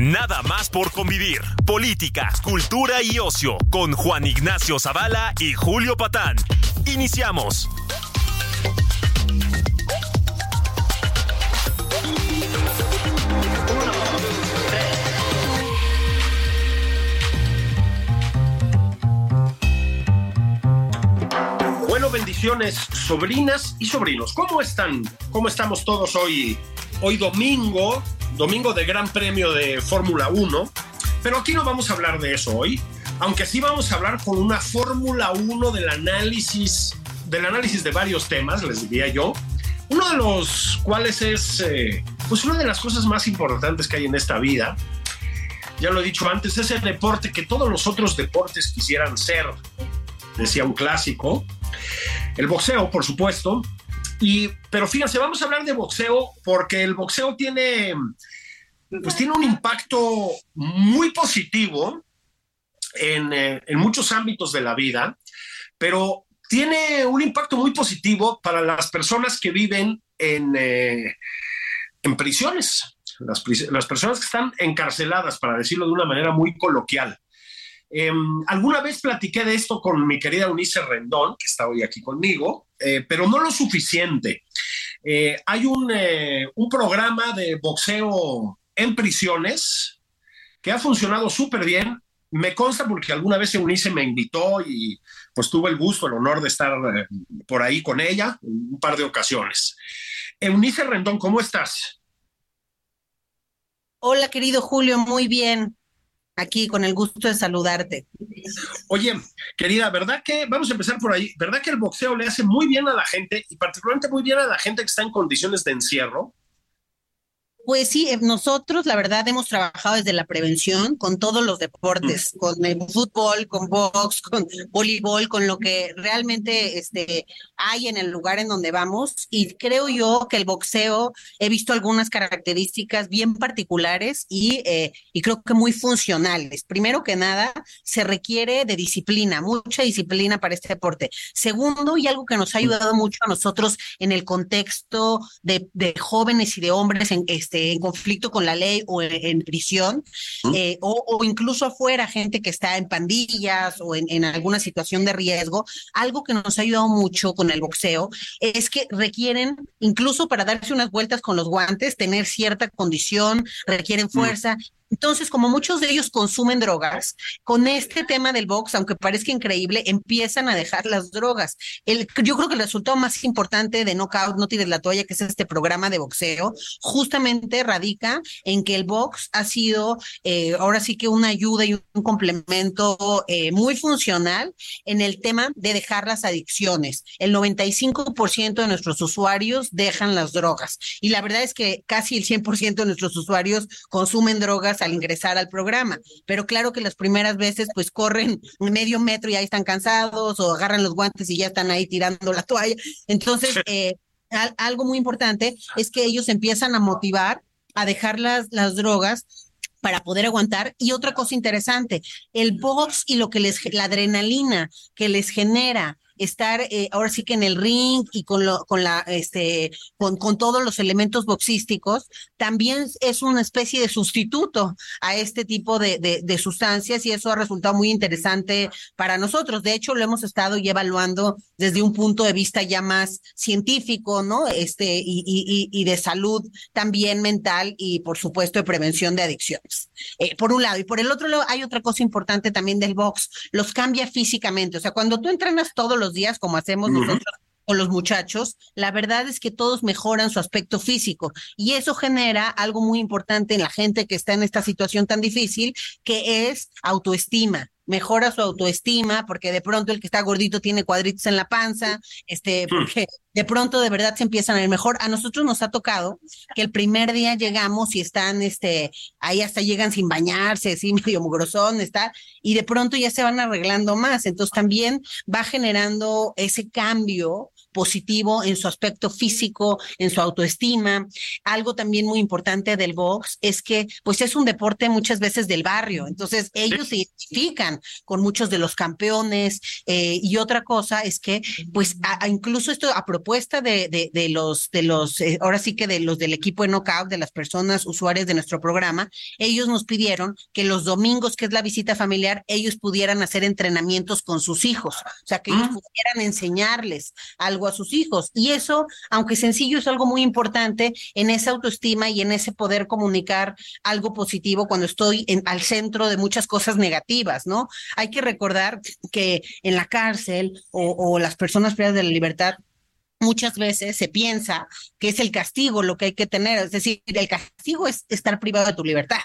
Nada más por convivir. Política, cultura y ocio con Juan Ignacio Zavala y Julio Patán. Iniciamos. Bueno, bendiciones, sobrinas y sobrinos. ¿Cómo están? ¿Cómo estamos todos hoy? Hoy domingo, domingo de Gran Premio de Fórmula 1. Pero aquí no vamos a hablar de eso hoy, aunque sí vamos a hablar con una Fórmula 1 del análisis, del análisis de varios temas, les diría yo. Uno de los cuales es, eh, pues una de las cosas más importantes que hay en esta vida. Ya lo he dicho antes, es el deporte que todos los otros deportes quisieran ser, decía un clásico. El boxeo, por supuesto. Y, pero fíjense, vamos a hablar de boxeo porque el boxeo tiene, pues tiene un impacto muy positivo en, eh, muchos ámbitos de la vida, pero tiene un impacto muy positivo para las personas que viven en, eh, en prisiones, las, las, personas que están encarceladas, para decirlo de una manera muy coloquial. Eh, alguna vez platiqué de esto con mi querida Unice Rendón, que está hoy aquí conmigo, eh, pero no lo suficiente. Eh, hay un, un, programa de boxeo en prisiones que ha funcionado súper bien. Me consta porque alguna vez Eunice me invitó y pues tuve el gusto, el honor de estar por ahí con ella un par de ocasiones. Eunice Rendón, ¿cómo estás? Hola, querido Julio, muy bien aquí con el gusto de saludarte. Oye, querida, ¿verdad que, vamos a empezar por ahí, ¿verdad que el boxeo le hace muy bien a la gente y particularmente muy bien a la gente que está en condiciones de encierro? Pues sí, nosotros la verdad hemos trabajado desde la prevención con todos los deportes, con el fútbol, con box, con voleibol, con lo que realmente este, hay en el lugar en donde vamos. Y creo yo que el boxeo, he visto algunas características bien particulares y, eh, y creo que muy funcionales. Primero que nada, se requiere de disciplina, mucha disciplina para este deporte. Segundo, y algo que nos ha ayudado mucho a nosotros en el contexto de, de jóvenes y de hombres en este, en conflicto con la ley o en, en prisión, eh, o, o, incluso afuera, gente que está en pandillas o en, en, alguna situación de riesgo, algo que nos ha ayudado mucho con el boxeo es que requieren, incluso para darse unas vueltas con los guantes, tener cierta condición, requieren fuerza. Entonces, como muchos de ellos consumen drogas, con este tema del box, aunque parezca increíble, empiezan a dejar las drogas. El, yo creo que el resultado más importante de Knockout, No tires la toalla, que es este programa de boxeo, justamente radica en que el box ha sido eh, ahora sí que una ayuda y un complemento eh, muy funcional en el tema de dejar las adicciones. El 95% de nuestros usuarios dejan las drogas y la verdad es que casi el 100% de nuestros usuarios consumen drogas al ingresar al programa. Pero claro que las primeras veces pues corren medio metro y ahí están cansados o agarran los guantes y ya están ahí tirando la toalla. Entonces, eh, algo muy importante es que ellos empiezan a motivar a dejar las, las drogas para poder aguantar. Y otra cosa interesante, el box y lo que les, la adrenalina que les genera estar eh, ahora sí que en el ring y con lo, con la, este, con, con todos los elementos boxísticos, también es una especie de sustituto a este tipo de, de, sustancias y eso ha resultado muy interesante para nosotros. De hecho, lo hemos estado ya evaluando desde un punto de vista ya más científico, ¿no? Este, y, y, y de salud también mental y por supuesto de prevención de adicciones. Eh, por un lado. Y por el otro lado, hay otra cosa importante también del box, los cambia físicamente. O sea, cuando tú entrenas todos los días, como hacemos uh -huh. nosotros con los muchachos, la verdad es que todos mejoran su aspecto físico y eso genera algo muy importante en la gente que está en esta situación tan difícil, que es autoestima. Mejora su autoestima, porque de pronto el que está gordito tiene cuadritos en la panza, este, hmm. porque de pronto de verdad se empiezan a ir mejor. A nosotros nos ha tocado que el primer día llegamos y están, este, ahí hasta llegan sin bañarse, así medio mugrosón, está, y de pronto ya se van arreglando más. Entonces también va generando ese cambio positivo en su aspecto físico, en su autoestima. Algo también muy importante del box es que pues es un deporte muchas veces del barrio, entonces ellos se identifican con muchos de los campeones eh, y otra cosa es que pues incluso esto a propuesta de, de, los, de los, eh, ahora sí que de los del equipo de Knockout, de las personas usuarias de nuestro programa, ellos nos pidieron que los domingos, que es la visita familiar, ellos pudieran hacer entrenamientos con sus hijos, o sea, que ellos ah. pudieran enseñarles algo a sus hijos. Y eso, aunque sencillo, es algo muy importante en esa autoestima y en ese poder comunicar algo positivo cuando estoy en, al centro de muchas cosas negativas, ¿no? Hay que recordar que en la cárcel o, o las personas privadas de la libertad muchas veces se piensa que es el castigo lo que hay que tener, es decir, el castigo es estar privado de tu libertad,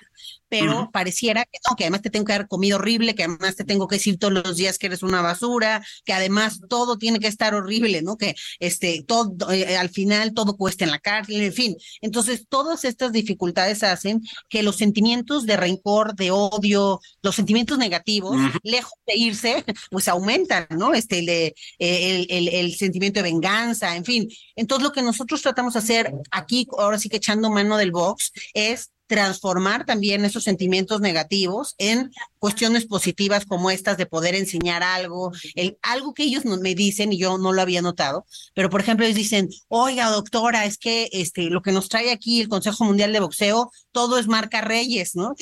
pero pareciera que no, que además te tengo que dar comida horrible, que además te tengo que decir todos los días que eres una basura, que además todo tiene que estar horrible, ¿no? Que este todo eh, al final todo cuesta en la cárcel, en fin. Entonces, todas estas dificultades hacen que los sentimientos de rencor, de odio, los sentimientos negativos, lejos de irse, pues aumentan, ¿no? Este eh, el, el, el sentimiento de venganza en fin. Entonces lo que nosotros tratamos de hacer aquí, ahora sí que echando mano del box, es transformar también esos sentimientos negativos en cuestiones positivas como estas de poder enseñar algo, el, algo que ellos me dicen y yo no lo había notado, pero por ejemplo ellos dicen, oiga doctora, es que este, lo que nos trae aquí el Consejo Mundial de Boxeo, todo es marca Reyes, ¿no?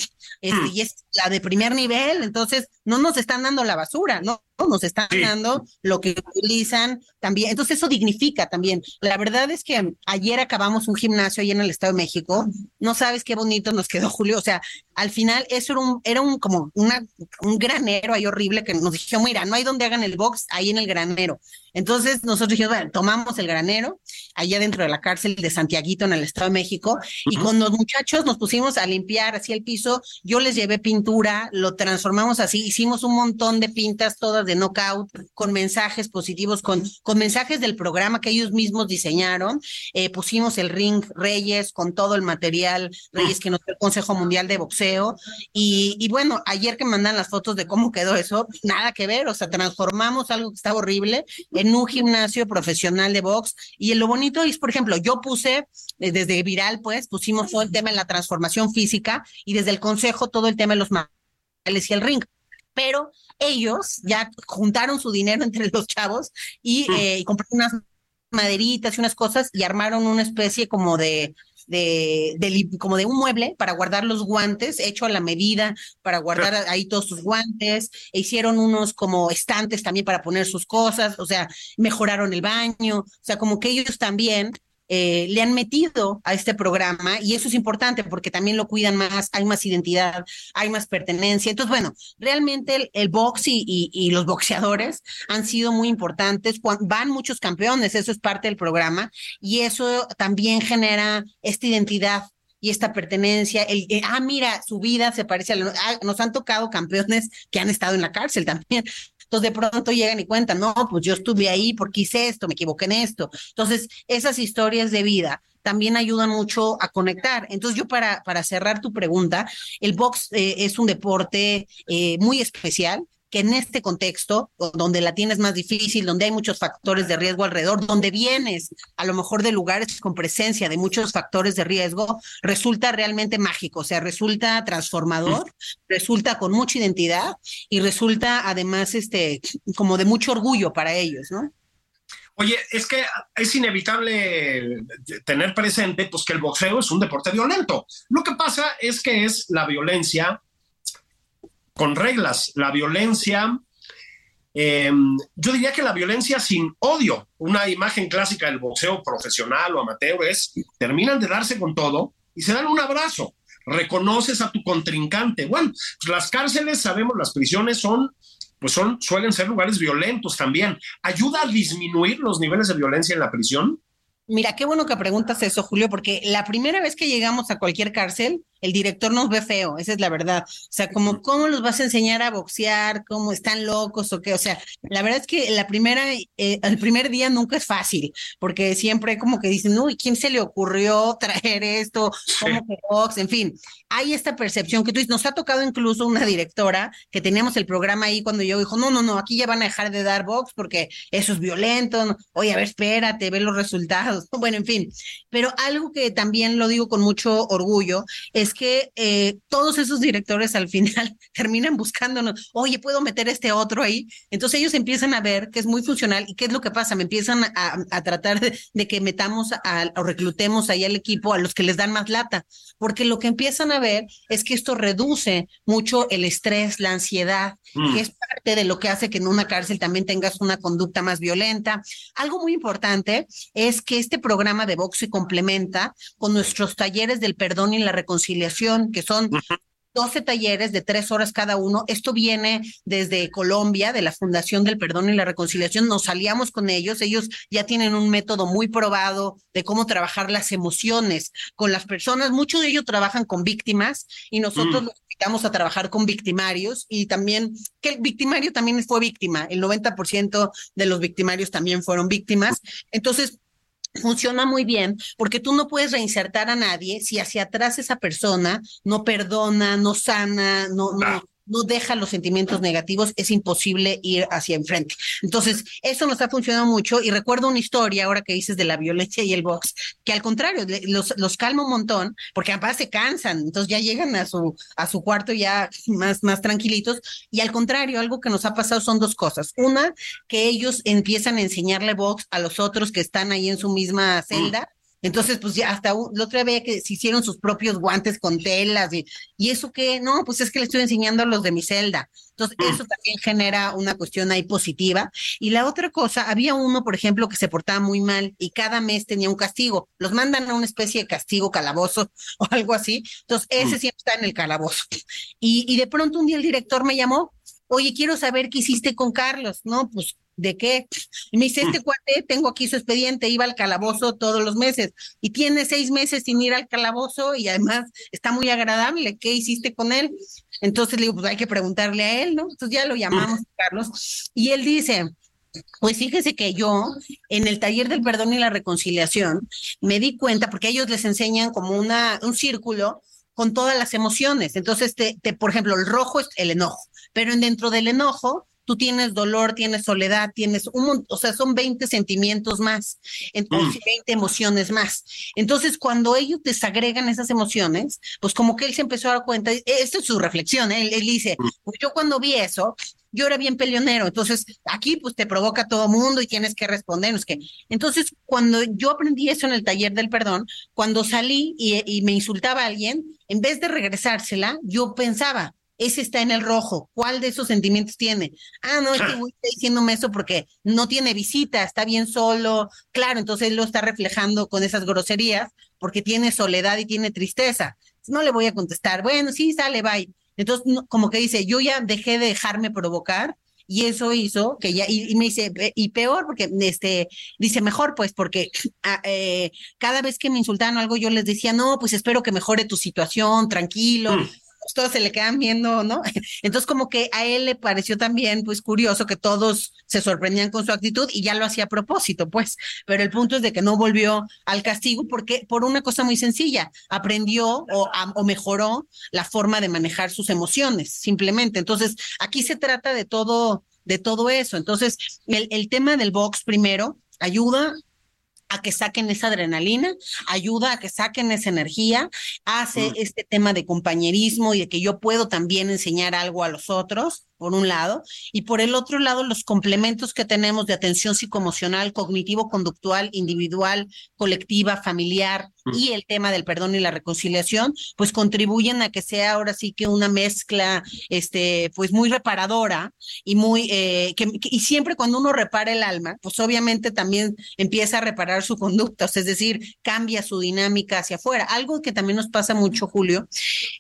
Este, hmm. Y es la de primer nivel, entonces no nos están dando la basura, ¿no? Nos están dando lo que utilizan también. Entonces eso dignifica también. La verdad es que ayer acabamos un gimnasio ahí en el Estado de México. No sabes qué bonito nos quedó Julio. O sea, al final eso era un, era un como una, un granero ahí horrible que nos dijeron, mira, no hay donde hagan el box ahí en el granero. Entonces nosotros dijimos, bueno, tomamos el granero allá dentro de la cárcel de Santiaguito en el Estado de México y con los muchachos nos pusimos a limpiar así el piso, yo les llevé pintura, lo transformamos así, hicimos un montón de pintas todas de knockout con mensajes positivos, con, con mensajes del programa que ellos mismos diseñaron, eh, pusimos el ring Reyes con todo el material Reyes que nos dio el Consejo Mundial de Boxeo y, y bueno, ayer que mandan las fotos de cómo quedó eso, nada que ver, o sea, transformamos algo que estaba horrible en un gimnasio profesional de box. Y lo bonito es, por ejemplo, yo puse eh, desde Viral, pues, pusimos todo el tema en la transformación física y desde el consejo todo el tema de los materiales y el ring. Pero ellos ya juntaron su dinero entre los chavos y, eh, y compraron unas maderitas y unas cosas y armaron una especie como de, de, como de un mueble para guardar los guantes, hecho a la medida, para guardar ahí todos sus guantes, e hicieron unos como estantes también para poner sus cosas, o sea, mejoraron el baño, o sea, como que ellos también eh, le han metido a este programa y eso es importante porque también lo cuidan más, hay más identidad, hay más pertenencia. Entonces, bueno, realmente el, box y, los boxeadores han sido muy importantes. Van muchos campeones, eso es parte del programa y eso también genera esta identidad y esta pertenencia, el, ah, mira, su vida se parece a la, ah, nos han tocado campeones que han estado en la cárcel también. Entonces de pronto llegan y cuentan, no, pues yo estuve ahí porque hice esto, me equivoqué en esto. Entonces, esas historias de vida también ayudan mucho a conectar. Entonces yo para, para cerrar tu pregunta, el box eh, es un deporte eh, muy especial que en este contexto, donde la tienes más difícil, donde hay muchos factores de riesgo alrededor, donde vienes a lo mejor de lugares con presencia de muchos factores de riesgo, resulta realmente mágico, o sea, resulta transformador, resulta con mucha identidad y resulta además este como de mucho orgullo para ellos, ¿no? Oye, es que es inevitable tener presente pues que el boxeo es un deporte violento. Lo que pasa es que es la violencia con reglas. La violencia, em, yo diría que la violencia sin odio, una imagen clásica del boxeo profesional o amateur es, terminan de darse con todo y se dan un abrazo, reconoces a tu contrincante. Bueno, pues las cárceles, sabemos, las prisiones son, pues son, suelen ser lugares violentos también. ¿Ayuda a disminuir los niveles de violencia en la prisión? Mira, qué bueno que preguntas eso, Julio, porque la primera vez que llegamos a cualquier cárcel, el director nos ve feo, esa es la verdad. O sea, como, ¿cómo los vas a enseñar a boxear? ¿Cómo están locos o qué? O sea, la verdad es que la primera, eh, el primer día nunca es fácil, porque siempre como que dicen, uy, ¿quién se le ocurrió traer esto? ¿Cómo que box? En fin, hay esta percepción que tú dices, nos ha tocado incluso una directora que teníamos el programa ahí cuando yo dijo, no, no, no, aquí ya van a dejar de dar box porque eso es violento. Oye, a ver, espérate, ve los resultados. Bueno, en fin, pero algo que también lo digo con mucho orgullo es que eh, todos esos directores al final terminan buscándonos, oye, ¿puedo meter este otro ahí? Entonces ellos empiezan a ver que es muy funcional y qué es lo que pasa, me empiezan a, tratar de, que metamos o reclutemos ahí al equipo a los que les dan más lata, porque lo que empiezan a ver es que esto reduce mucho el estrés, la ansiedad, mm. que es parte de lo que hace que en una cárcel también tengas una conducta más violenta. Algo muy importante es que este programa de box se complementa con nuestros talleres del perdón y la reconciliación que son 12 talleres de tres horas cada uno. Esto viene desde Colombia, de la Fundación del Perdón y la Reconciliación. Nos aliamos con ellos. Ellos ya tienen un método muy probado de cómo trabajar las emociones con las personas. Muchos de ellos trabajan con víctimas y nosotros mm. los invitamos a trabajar con victimarios y también que el victimario también fue víctima. El 90% de los victimarios también fueron víctimas. Entonces, funciona muy bien porque tú no puedes reinsertar a nadie si hacia atrás esa persona no perdona, no sana, no, no, no deja los sentimientos negativos, es imposible ir hacia enfrente. Entonces, eso nos ha funcionado mucho y recuerdo una historia ahora que dices de la violencia y el box, que al contrario, los, los calma un montón, porque además se cansan, entonces ya llegan a su, a su cuarto ya más, más tranquilitos y al contrario, algo que nos ha pasado son dos cosas. Una, que ellos empiezan a enseñarle box a los otros que están ahí en su misma celda. Entonces, pues ya hasta la otra vez que se hicieron sus propios guantes con telas y, y eso que, no, pues es que le estoy enseñando a los de mi celda. Entonces, mm. eso también genera una cuestión ahí positiva. Y la otra cosa, había uno, por ejemplo, que se portaba muy mal y cada mes tenía un castigo. Los mandan a una especie de castigo calabozo o algo así. Entonces, ese mm. siempre está en el calabozo. Y, y de pronto un día el director me llamó, oye, quiero saber qué hiciste con Carlos. No, pues ¿De qué? Y me dice, este mm. cuate, tengo aquí su expediente, iba al calabozo todos los meses y tiene seis meses sin ir al calabozo y además está muy agradable. ¿Qué hiciste con él? Entonces le digo, pues hay que preguntarle a él, ¿no? Entonces ya lo llamamos, mm. Carlos, y él dice, pues fíjese que yo en el taller del perdón y la reconciliación me di cuenta, porque ellos les enseñan como una, un círculo con todas las emociones. Entonces, te, te, por ejemplo, el rojo es el enojo, pero dentro del enojo tú tienes dolor, tienes soledad, tienes un o sea, son 20 sentimientos más, entonces 20 mm. emociones más. Entonces, cuando ellos desagregan esas emociones, pues como que él se empezó a dar cuenta, e, esta es su reflexión, ¿eh? él, él, dice, mm. pues yo cuando vi eso, yo era bien peleonero, entonces aquí pues te provoca todo mundo y tienes que responder, que entonces cuando yo aprendí eso en el taller del perdón, cuando salí y, y me insultaba a alguien, en vez de regresársela, yo pensaba, ese está en el rojo. ¿Cuál de esos sentimientos tiene? Ah, no, este güey está diciéndome eso porque no tiene visita, está bien solo. Claro, entonces él lo está reflejando con esas groserías porque tiene soledad y tiene tristeza. No le voy a contestar, bueno, sí, sale, bye. Entonces, como que dice, yo ya dejé de dejarme provocar y eso hizo que ya, y, me dice, y peor, porque este, dice mejor, pues, porque ah, eh, cada vez que me insultaban algo, yo les decía, no, pues espero que mejore tu situación, tranquilo. Mm todos se le quedan viendo, ¿no? Entonces como que a él le pareció también pues curioso que todos se sorprendían con su actitud y ya lo hacía a propósito, pues, pero el punto es de que no volvió al castigo porque por una cosa muy sencilla, aprendió o, mejoró la forma de manejar sus emociones, simplemente. Entonces, aquí se trata de todo de todo eso. Entonces, el, el tema del box primero ayuda a que saquen esa adrenalina, ayuda a que saquen esa energía, hace mm. este tema de compañerismo y de que yo puedo también enseñar algo a los otros por un lado, y por el otro lado, los complementos que tenemos de atención psicoemocional, cognitivo-conductual, individual, colectiva, familiar mm. y el tema del perdón y la reconciliación, pues contribuyen a que sea ahora sí que una mezcla, este, pues muy reparadora y muy, eh, que, y siempre cuando uno repara el alma, pues obviamente también empieza a reparar su conducta, es decir, cambia su dinámica hacia afuera. Algo que también nos pasa mucho, Julio,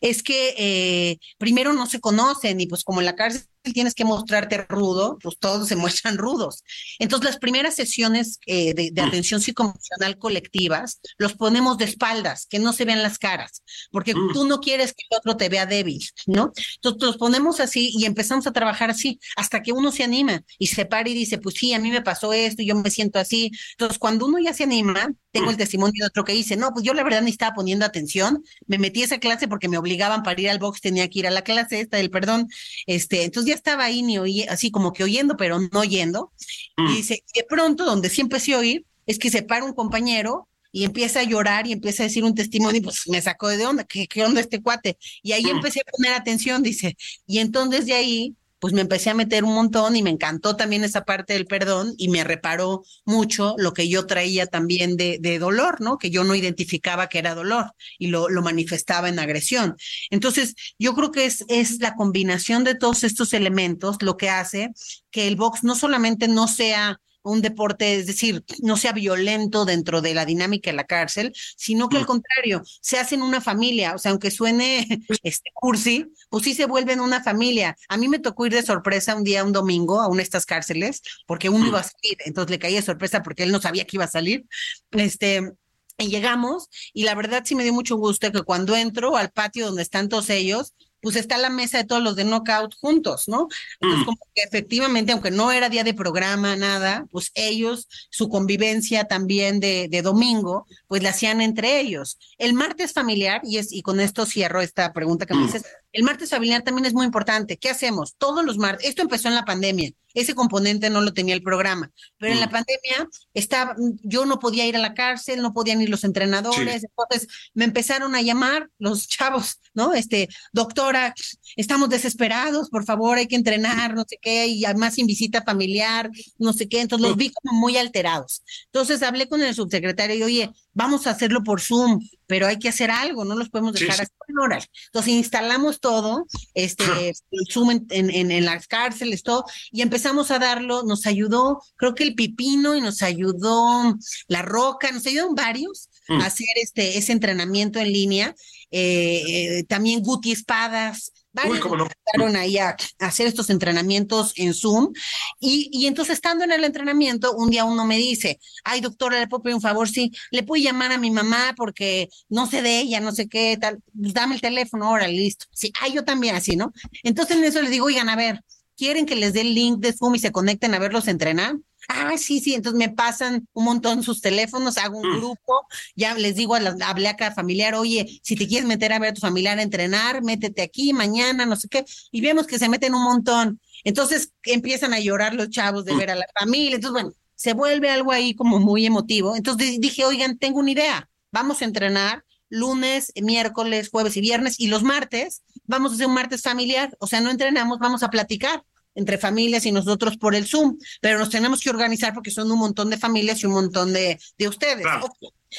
es que eh, primero no se conocen y pues como en la cárcel tienes que mostrarte rudo, pues todos se muestran rudos. Entonces, las primeras sesiones eh, de, mm. atención psicoemocional colectivas los ponemos de espaldas, que no se vean las caras, porque mm. tú no quieres que el otro te vea débil, ¿no? Entonces, los ponemos así y empezamos a trabajar así hasta que uno se anima y se para y dice, pues sí, a mí me pasó esto y yo me siento así. Entonces, cuando uno ya se anima, tengo el testimonio de otro que dice, no, pues yo la verdad ni estaba poniendo atención, me metí a esa clase porque me obligaban para ir al box, tenía que ir a la clase esta del perdón, este, entonces ya estaba ahí ni oí, así como que oyendo, pero no oyendo, y mm. dice, de pronto, donde sí empecé a oír, es que se para un compañero y empieza a llorar y empieza a decir un testimonio, y pues me sacó de onda, ¿qué, qué onda este cuate? Y ahí mm. empecé a poner atención, dice, y entonces de ahí pues me empecé a meter un montón y me encantó también esa parte del perdón y me reparó mucho lo que yo traía también de, dolor, ¿no? Que yo no identificaba que era dolor y lo, lo manifestaba en agresión. Entonces, yo creo que es, es la combinación de todos estos elementos lo que hace que el box no solamente no sea un deporte, es decir, no sea violento dentro de la dinámica de la cárcel, sino que al mm. contrario, se hacen una familia, o sea, aunque suene este cursi, pues sí se vuelven una familia. A mí me tocó ir de sorpresa un día, un domingo, a una de estas cárceles, porque uno iba a salir, entonces le caí de sorpresa porque él no sabía que iba a salir. Este, y llegamos, y la verdad sí me dio mucho gusto que cuando entro al patio donde están todos ellos, pues está la mesa de todos los de Knockout juntos, ¿no? Entonces, mm. como que efectivamente, aunque no era día de programa, nada, pues ellos, su convivencia también de, de domingo, pues la hacían entre ellos. El martes familiar, y, es, y con esto cierro esta pregunta que me mm. dices, el martes familiar también es muy importante. ¿Qué hacemos? Todos los martes, esto empezó en la pandemia, ese componente no lo tenía el programa, pero en la mm. pandemia estaba, yo no podía ir a la cárcel, no podían ir los entrenadores, entonces me empezaron a llamar los chavos, ¿no? Este, doctora, estamos desesperados, por favor, hay que entrenar, no sé qué, y además sin visita familiar, no sé qué, entonces los vi como muy alterados. Entonces hablé con el subsecretario y, oye, vamos a hacerlo por Zoom, pero hay que hacer algo, no los podemos dejar así horas. Entonces instalamos todo, este, el Zoom en, en, en, las cárceles, todo, y empezamos a darlo, nos ayudó, creo que el Pipino y nos ayudó la Roca, nos ayudaron varios a mm. hacer este, ese entrenamiento en línea, eh, eh, también Guti Espadas, Varios empezaron ahí a, hacer estos entrenamientos en Zoom. Y, y, entonces, estando en el entrenamiento, un día uno me dice, ay, doctora, ¿le puedo pedir un favor? Sí, le puedo llamar a mi mamá porque no sé de ella, no sé qué, tal. Pues dame el teléfono, ahora, listo. Sí, ay, yo también así, ¿no? Entonces, en eso les digo, oigan, a ver, ¿quieren que les dé el link de Zoom y se conecten a verlos entrenar? Ah, sí, sí, entonces me pasan un montón sus teléfonos, hago un mm. grupo, ya les digo a la, hablé a cada familiar, oye, si te quieres meter a ver a tu familiar a entrenar, métete aquí mañana, no sé qué, y vemos que se meten un montón. Entonces empiezan a llorar los chavos de mm. ver a la familia, entonces bueno, se vuelve algo ahí como muy emotivo. Entonces dije, oigan, tengo una idea, vamos a entrenar lunes, miércoles, jueves y viernes, y los martes vamos a hacer un martes familiar, o sea, no entrenamos, vamos a platicar entre familias y nosotros por el Zoom, pero nos tenemos que organizar porque son un montón de familias y un montón de, de ustedes.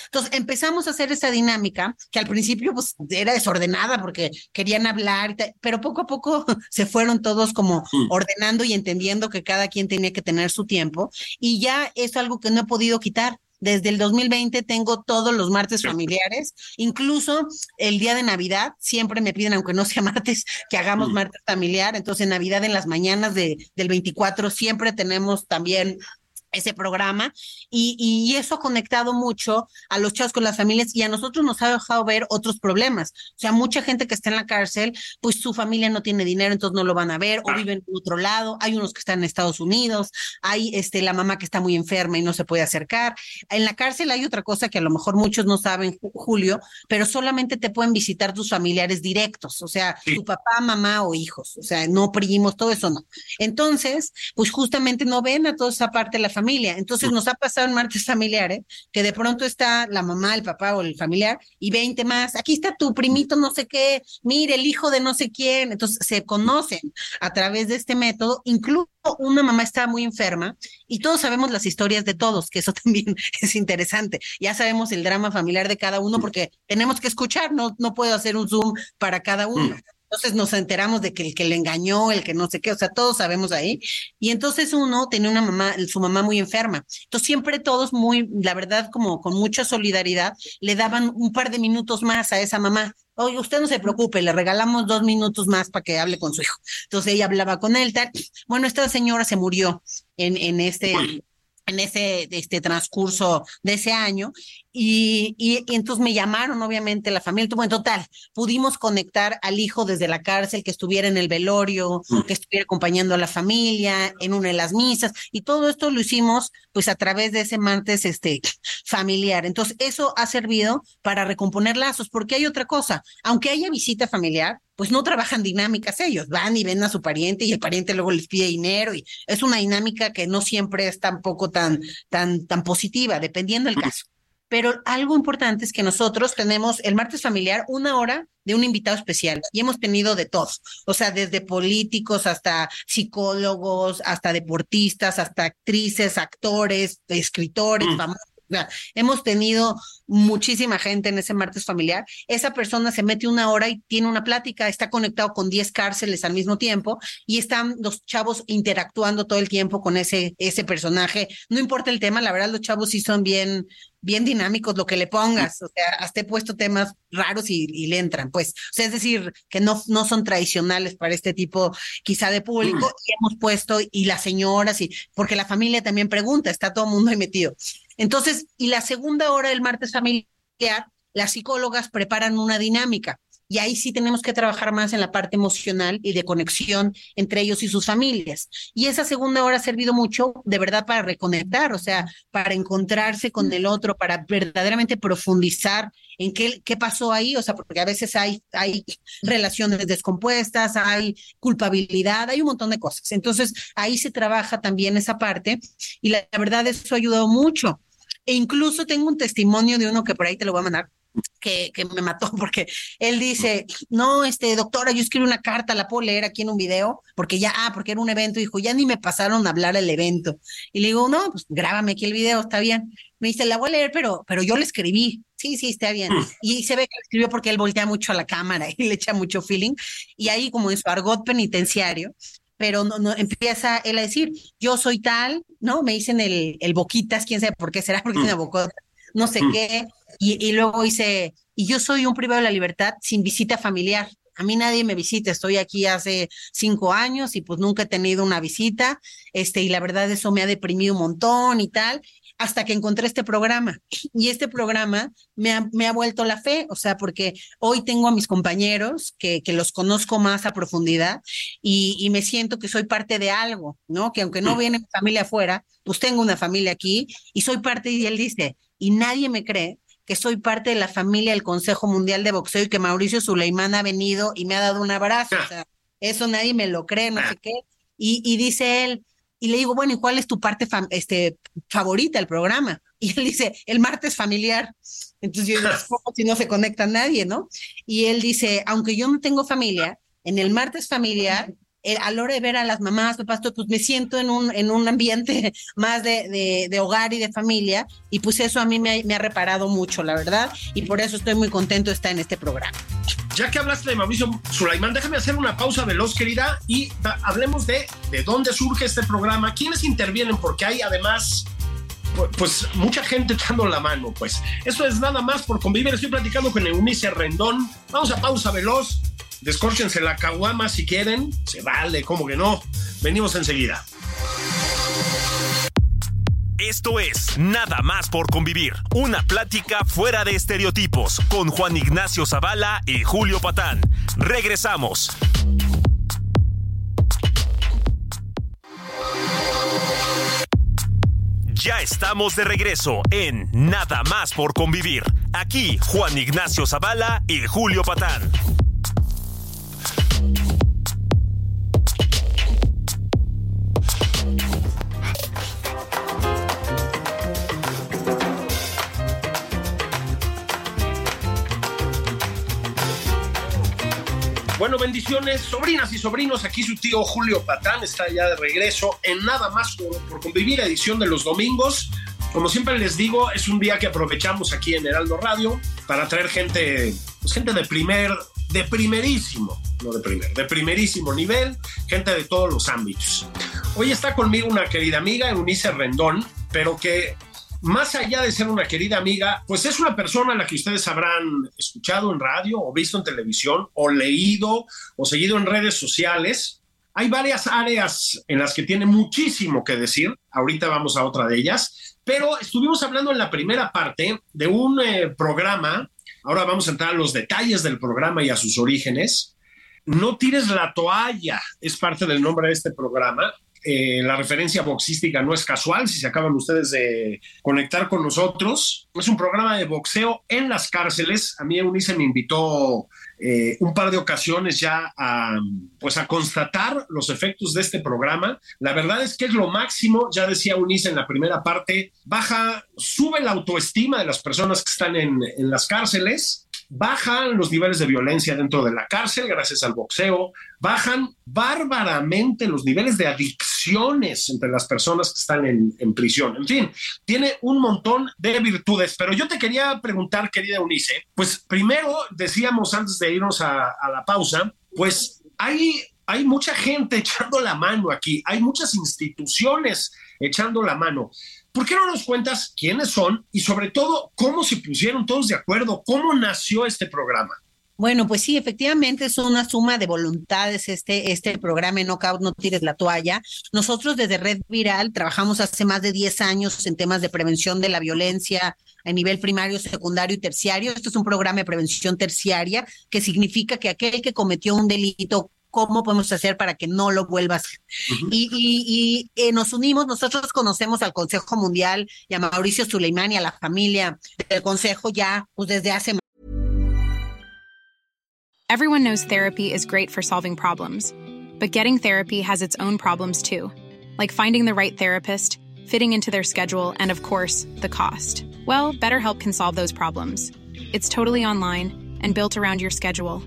Entonces empezamos a hacer esa dinámica que al principio pues era desordenada porque querían hablar, pero poco a poco se fueron todos como mm. ordenando y entendiendo que cada quien tenía que tener su tiempo y ya es algo que no he podido quitar. Desde el 2020 tengo todos los martes familiares, incluso el día de Navidad, siempre me piden, aunque no sea martes, que hagamos martes familiar. Entonces, Navidad en las mañanas de, del 24 siempre tenemos también ese programa y, y, eso ha conectado mucho a los chavos con las familias y a nosotros nos ha dejado ver otros problemas. O sea, mucha gente que está en la cárcel, pues su familia no tiene dinero, entonces no lo van a ver o viven en otro lado. Hay unos que están en Estados Unidos, hay este, la mamá que está muy enferma y no se puede acercar. En la cárcel hay otra cosa que a lo mejor muchos no saben, Julio, pero solamente te pueden visitar tus familiares directos, o sea, tu papá, mamá o hijos, o sea, no primos, todo eso no. Entonces, pues justamente no ven a toda esa parte de la familia familia. Entonces nos ha pasado en martes familiares que de pronto está la mamá, el papá o el familiar y 20 más. Aquí está tu primito, no sé qué, mire, el hijo de no sé quién. Entonces se conocen a través de este método. Incluso una mamá estaba muy enferma y todos sabemos las historias de todos, que eso también es interesante. Ya sabemos el drama familiar de cada uno porque tenemos que escuchar, no, no puedo hacer un Zoom para cada uno. Entonces nos enteramos de que el que le engañó, el que no sé qué, o sea, todos sabemos ahí. Y entonces uno tenía una mamá, su mamá muy enferma. Entonces siempre todos muy, la verdad, como con mucha solidaridad, le daban un par de minutos más a esa mamá oye, usted no se preocupe, le regalamos dos minutos más para que hable con su hijo. Entonces ella hablaba con él, tal. Bueno, esta señora se murió en, en este, en ese este transcurso de ese año y, y, entonces me llamaron obviamente la familia bueno total pudimos conectar al hijo desde la cárcel que estuviera en el velorio mm. que estuviera acompañando a la familia en una de las misas y todo esto lo hicimos pues a través de ese martes este familiar entonces eso ha servido para recomponer lazos porque hay otra cosa aunque haya visita familiar pues no trabajan dinámicas ellos, van y ven a su pariente y el pariente luego les pide dinero y es una dinámica que no siempre es tampoco tan, tan, tan positiva, dependiendo del caso. Pero algo importante es que nosotros tenemos el martes familiar una hora de un invitado especial y hemos tenido de todos, o sea, desde políticos hasta psicólogos, hasta deportistas, hasta actrices, actores, escritores, mm. famosos hemos tenido muchísima gente en ese martes familiar. Esa persona se mete una hora y tiene una plática, está conectado con 10 cárceles al mismo tiempo y están los chavos interactuando todo el tiempo con ese, ese personaje. No importa el tema, la verdad los chavos sí son bien, bien dinámicos, lo que le pongas. O sea, hasta he puesto temas raros y, le entran, pues. O sea, es decir, que no, no son tradicionales para este tipo quizá de público y hemos puesto y las señoras y porque la familia también pregunta, está todo el mundo ahí metido. Entonces, y la segunda hora del martes familiar, las psicólogas preparan una dinámica. Y ahí sí tenemos que trabajar más en la parte emocional y de conexión entre ellos y sus familias. Y esa segunda hora ha servido mucho, de verdad, para reconectar, o sea, para encontrarse con el otro, para verdaderamente profundizar en qué, pasó ahí, o sea, porque a veces hay, hay relaciones descompuestas, hay culpabilidad, hay un montón de cosas. Entonces, ahí se trabaja también esa parte y la, la verdad eso ha ayudado mucho. E incluso tengo un testimonio de uno que por ahí te lo voy a mandar, que, que, me mató porque él dice, no, este, doctora, yo escribí una carta, la puedo leer aquí en un video, porque ya, ah, porque era un evento, dijo, ya ni me pasaron a hablar el evento. Y le digo, no, pues grábame aquí el video, está bien. Me dice, la voy a leer, pero, pero yo le escribí. Sí, sí, está bien. Hmm. Y se ve que escribió porque él voltea mucho a la cámara y le echa mucho feeling. Y ahí, como en su argot penitenciario, pero no, no, empieza él a decir, yo soy tal, ¿no? Me dicen el, el boquitas, quién sabe por qué será, porque tiene boca, no sé qué, y, y, luego dice, y yo soy un privado de la libertad sin visita familiar. A mí nadie me visita, estoy aquí hace cinco años y pues nunca he tenido una visita, este, y la verdad eso me ha deprimido un montón y tal, hasta que encontré este programa. Y este programa me ha, me ha vuelto la fe, o sea, porque hoy tengo a mis compañeros que, que los conozco más a profundidad y, y, me siento que soy parte de algo, ¿no? Que aunque no mm. viene mi familia afuera, pues tengo una familia aquí y soy parte, y él dice, y nadie me cree que soy parte de la familia del Consejo Mundial de Boxeo y que Mauricio Suleimán ha venido y me ha dado un abrazo. O sea, eso nadie me lo cree, no sé qué. Y, y dice él, y le digo, bueno, ¿y cuál es tu parte este, favorita del programa? Y él dice, el martes familiar. Entonces yo digo, si no se conecta nadie, ¿no? Y él dice, aunque yo no tengo familia, en el martes familiar, eh, a la hora de ver a las mamás, papás, pues me siento en un, en un ambiente más de, de, de hogar y de familia, y pues eso a mí me ha, me ha reparado mucho, la verdad, y por eso estoy muy contento de estar en este programa. Ya que hablaste de Mauricio Sulaimán, déjame hacer una pausa veloz, querida, y hablemos de, de dónde surge este programa, quiénes intervienen, porque hay además pues mucha gente echando la mano, pues. Esto es nada más por convivir. Estoy platicando con Eunice Rendón. Vamos a pausa veloz. Descórchense la caguama si quieren. Se vale, ¿cómo que no? Venimos enseguida. Esto es Nada más por convivir, una plática fuera de estereotipos con Juan Ignacio Zavala y Julio Patán. Regresamos. Ya estamos de regreso en Nada más por convivir. Aquí Juan Ignacio Zavala y Julio Patán. Bendiciones, sobrinas y sobrinos. Aquí su tío Julio Patán está ya de regreso en Nada más por, por, convivir, edición de los domingos. Como siempre les digo, es un día que aprovechamos aquí en Heraldo Radio para traer gente, pues gente de primer, de primerísimo, no de primer, de primerísimo nivel, gente de todos los ámbitos. Hoy está conmigo una querida amiga, Eunice Rendón, pero que más allá de ser una querida amiga, pues es una persona a la que ustedes habrán escuchado en radio o visto en televisión o leído o seguido en redes sociales. Hay varias áreas en las que tiene muchísimo que decir. Ahorita vamos a otra de ellas. Pero estuvimos hablando en la primera parte de un eh, programa. Ahora vamos a entrar a los detalles del programa y a sus orígenes. No tires la toalla es parte del nombre de este programa. Eh, la referencia boxística no es casual, si se acaban ustedes de conectar con nosotros. Es un programa de boxeo en las cárceles. A mí Eunice me invitó eh, un par de ocasiones ya a, pues a constatar los efectos de este programa. La verdad es que es lo máximo, ya decía Eunice en la primera parte, baja, sube la autoestima de las personas que están en, en las cárceles bajan los niveles de violencia dentro de la cárcel gracias al boxeo, bajan bárbaramente los niveles de adicciones entre las personas que están en, prisión. En fin, tiene un montón de virtudes, pero yo te quería preguntar, querida Eunice, pues primero decíamos antes de irnos a, a la pausa, pues hay hay mucha gente echando la mano aquí, hay muchas instituciones echando la mano. ¿Por qué no nos cuentas quiénes son y sobre todo cómo se pusieron todos de acuerdo? ¿Cómo nació este programa? Bueno, pues sí, efectivamente es una suma de voluntades este, este programa Knockout No Tires la Toalla. Nosotros desde Red Viral trabajamos hace más de 10 años en temas de prevención de la violencia a nivel primario, secundario y terciario. Esto es un programa de prevención terciaria que significa que aquel que cometió un delito cómo podemos hacer para que no lo vuelva a hacer. Y, eh, nos unimos, nosotros conocemos al Consejo Mundial y a Mauricio Suleimán y a la familia del Consejo ya pues, desde hace Everyone knows therapy is great for solving problems, but getting therapy has its own problems too, like finding the right therapist, fitting into their schedule, and of course, the cost. Well, BetterHelp can solve those problems. It's totally online and built around your schedule.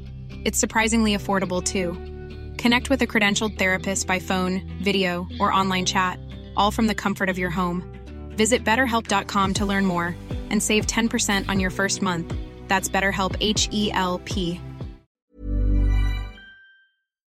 It's surprisingly affordable too. Connect with a credentialed therapist by phone, video, or online chat, all from the comfort of your home. Visit betterhelp.com to learn more and save 10% on your first month. That's BetterHelp H E L P.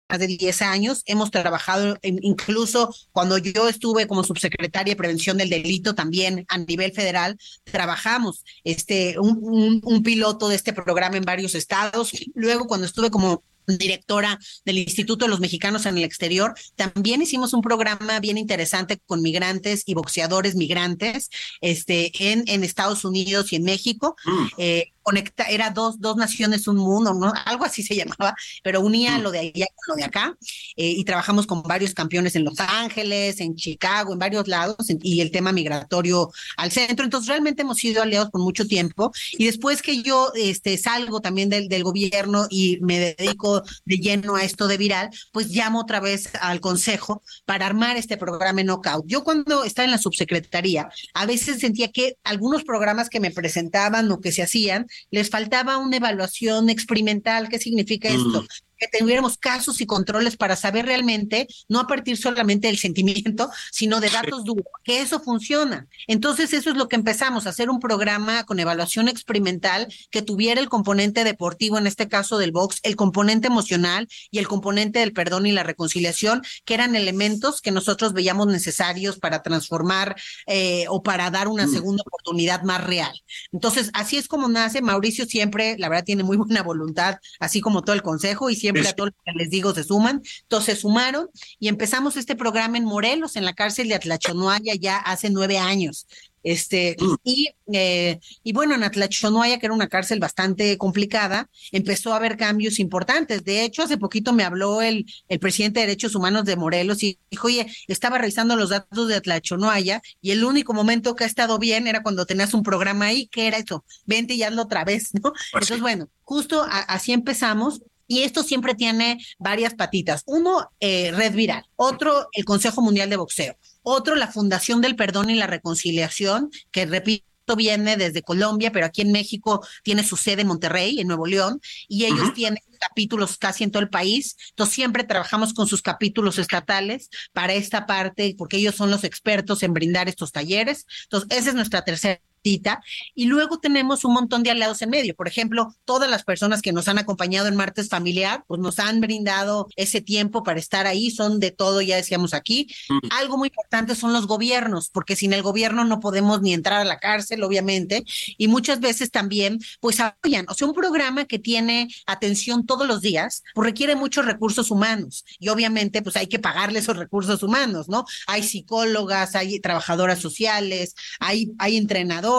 De 10 años hemos trabajado, incluso cuando yo estuve como subsecretaria de Prevención del Delito, también a nivel federal, trabajamos este, un, un, un piloto de este programa en varios estados. Luego, cuando estuve como directora del Instituto de los Mexicanos en el Exterior, también hicimos un programa bien interesante con migrantes y boxeadores migrantes este, en, en Estados Unidos y en México. Mm. Eh, conecta, era dos, dos naciones, un mundo, ¿no? Algo así se llamaba, pero unía mm. lo de allá con lo de acá. Eh, y trabajamos con varios campeones en Los Ángeles, en Chicago, en varios lados, y el tema migratorio al centro. Entonces, realmente hemos sido aliados por mucho tiempo. Y después que yo este, salgo también del, del gobierno y me dedico de lleno a esto de viral, pues llamo otra vez al consejo para armar este programa en Knockout. Yo cuando estaba en la subsecretaría, a veces sentía que algunos programas que me presentaban o que se hacían, les faltaba una evaluación experimental. ¿Qué significa esto? Que tuviéramos casos y controles para saber realmente, no a partir solamente del sentimiento, sino de datos duros, que eso funciona. Entonces, eso es lo que empezamos, a hacer un programa con evaluación experimental que tuviera el componente deportivo, en este caso del box, el componente emocional y el componente del perdón y la reconciliación, que eran elementos que nosotros veíamos necesarios para transformar eh, o para dar una mm. segunda oportunidad más real. Entonces, así es como nace. Mauricio siempre, la verdad, tiene muy buena voluntad, así como todo el consejo, y siempre a todos los que les digo se suman. Entonces se sumaron y empezamos este programa en Morelos, en la cárcel de Atlachonoaya, ya hace nueve años. Este, mm. y, eh, y bueno, en Atlachonoaya, que era una cárcel bastante complicada, empezó a haber cambios importantes. De hecho, hace poquito me habló el, el presidente de Derechos Humanos de Morelos y dijo, oye, estaba revisando los datos de Atlachonoaya y el único momento que ha estado bien era cuando tenías un programa ahí, que era eso, vente y hazlo otra vez, ¿no? Pues Entonces, bueno, justo así empezamos y esto siempre tiene varias patitas. Uno, eh, Red Viral. Otro, el Consejo Mundial de Boxeo. Otro, la Fundación del Perdón y la Reconciliación, que repito, viene desde Colombia, pero aquí en México tiene su sede en Monterrey, en Nuevo León, y ellos tienen capítulos casi en todo el país. Entonces siempre trabajamos con sus capítulos estatales para esta parte, porque ellos son los expertos en brindar estos talleres. Entonces, esa es nuestra tercera y luego tenemos un montón de aliados en medio. Por ejemplo, todas las personas que nos han acompañado en Martes Familiar, pues nos han brindado ese tiempo para estar ahí, son de todo, ya decíamos aquí. Mm. Algo muy importante son los gobiernos, porque sin el gobierno no podemos ni entrar a la cárcel, obviamente, y muchas veces también, pues apoyan. O sea, un programa que tiene atención todos los días, pues requiere muchos recursos humanos, y obviamente, pues hay que pagarle esos recursos humanos, ¿no? Hay psicólogas, hay trabajadoras sociales, hay, hay entrenadores.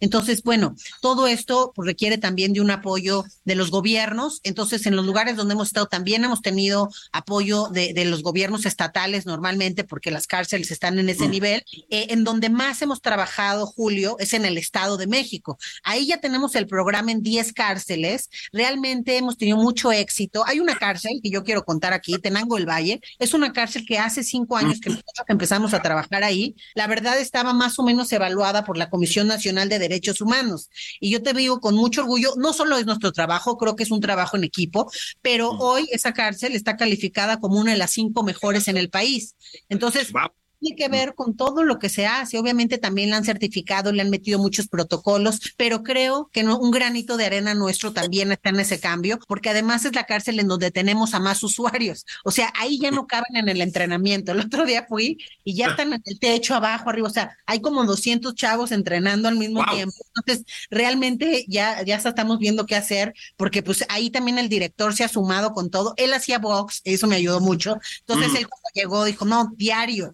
Entonces, bueno, todo esto requiere también de un apoyo de los gobiernos. Entonces, en los lugares donde hemos estado también hemos tenido apoyo de, los gobiernos estatales normalmente, porque las cárceles están en ese nivel. Eh, en donde más hemos trabajado, Julio, es en el Estado de México. Ahí ya tenemos el programa en 10 cárceles. Realmente hemos tenido mucho éxito. Hay una cárcel que yo quiero contar aquí, Tenango el Valle. Es una cárcel que hace cinco años que empezamos a trabajar ahí. La verdad estaba más o menos evaluada por la Comisión Nacional de Derechos Humanos. Y yo te digo con mucho orgullo, no solo es nuestro trabajo, creo que es un trabajo en equipo, pero hoy esa cárcel está calificada como una de las cinco mejores en el país. Entonces, tiene que ver con todo lo que se hace. Obviamente también la han certificado, le han metido muchos protocolos, pero creo que un granito de arena nuestro también está en ese cambio, porque además es la cárcel en donde tenemos a más usuarios. O sea, ahí ya no caben en el entrenamiento. El otro día fui y ya están en el techo, abajo, arriba. O sea, hay como 200 chavos entrenando al mismo tiempo. Entonces, realmente ya, ya estamos viendo qué hacer, porque pues ahí también el director se ha sumado con todo. Él hacía box, eso me ayudó mucho. Entonces, él cuando llegó dijo, no, diario,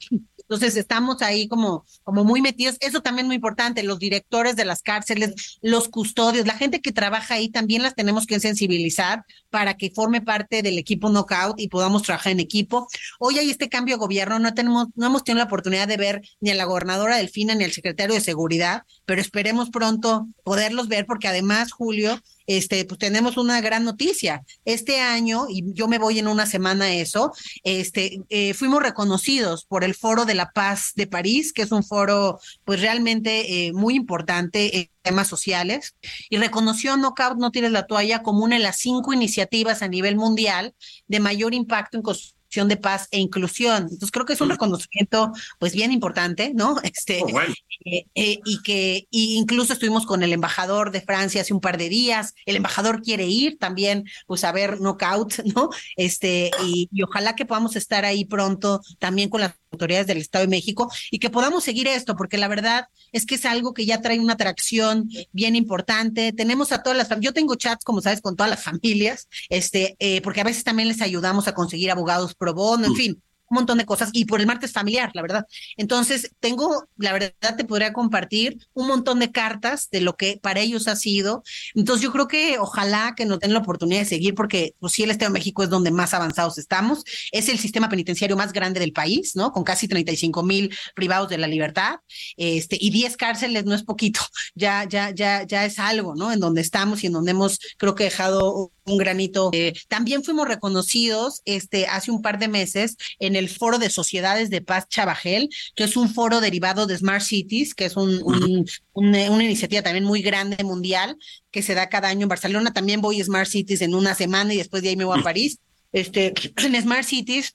entonces estamos ahí como, como muy metidos. Eso también es muy importante, los directores de las cárceles, los custodios, la gente que trabaja ahí también las tenemos que sensibilizar para que forme parte del equipo Knockout y podamos trabajar en equipo. Hoy hay este cambio de gobierno, no tenemos, no hemos tenido la oportunidad de ver ni a la gobernadora Delfina ni al secretario de Seguridad, pero esperemos pronto poderlos ver porque además, Julio, este, pues tenemos una gran noticia. Este año, y yo me voy en una semana a eso, este, eh, fuimos reconocidos por el Foro de la Paz de París, que es un foro, pues realmente eh, muy importante en temas sociales, y reconoció Knockout No Tires la Toalla como una de las cinco iniciativas a nivel mundial de mayor impacto en construcción de paz e inclusión. Entonces creo que es un reconocimiento pues bien importante, ¿no? Este, oh, eh, eh, y que y incluso estuvimos con el embajador de Francia hace un par de días. El embajador quiere ir también, pues a ver Knockout, ¿no? Este, y, y ojalá que podamos estar ahí pronto también con las autoridades del Estado de México y que podamos seguir esto, porque la verdad es que es algo que ya trae una atracción bien importante. Tenemos a todas las, yo tengo chats, como sabes, con todas las familias, este, eh, porque a veces también les ayudamos a conseguir abogados pro bono, en fin un montón de cosas y por el martes familiar, la verdad. Entonces, tengo, la verdad, te podría compartir un montón de cartas de lo que para ellos ha sido. Entonces, yo creo que ojalá que nos den la oportunidad de seguir porque, pues sí, el Estado de México es donde más avanzados estamos. Es el sistema penitenciario más grande del país, ¿no? Con casi 35 mil privados de la libertad. Este, y 10 cárceles no es poquito, ya, ya, ya, ya es algo, ¿no? En donde estamos y en donde hemos, creo que dejado un granito. Eh, también fuimos reconocidos este, hace un par de meses en el Foro de Sociedades de Paz Chabajel, que es un foro derivado de Smart Cities, que es un, una, iniciativa también muy grande mundial que se da cada año en Barcelona. También voy a Smart Cities en una semana y después de ahí me voy a París. Este, en Smart Cities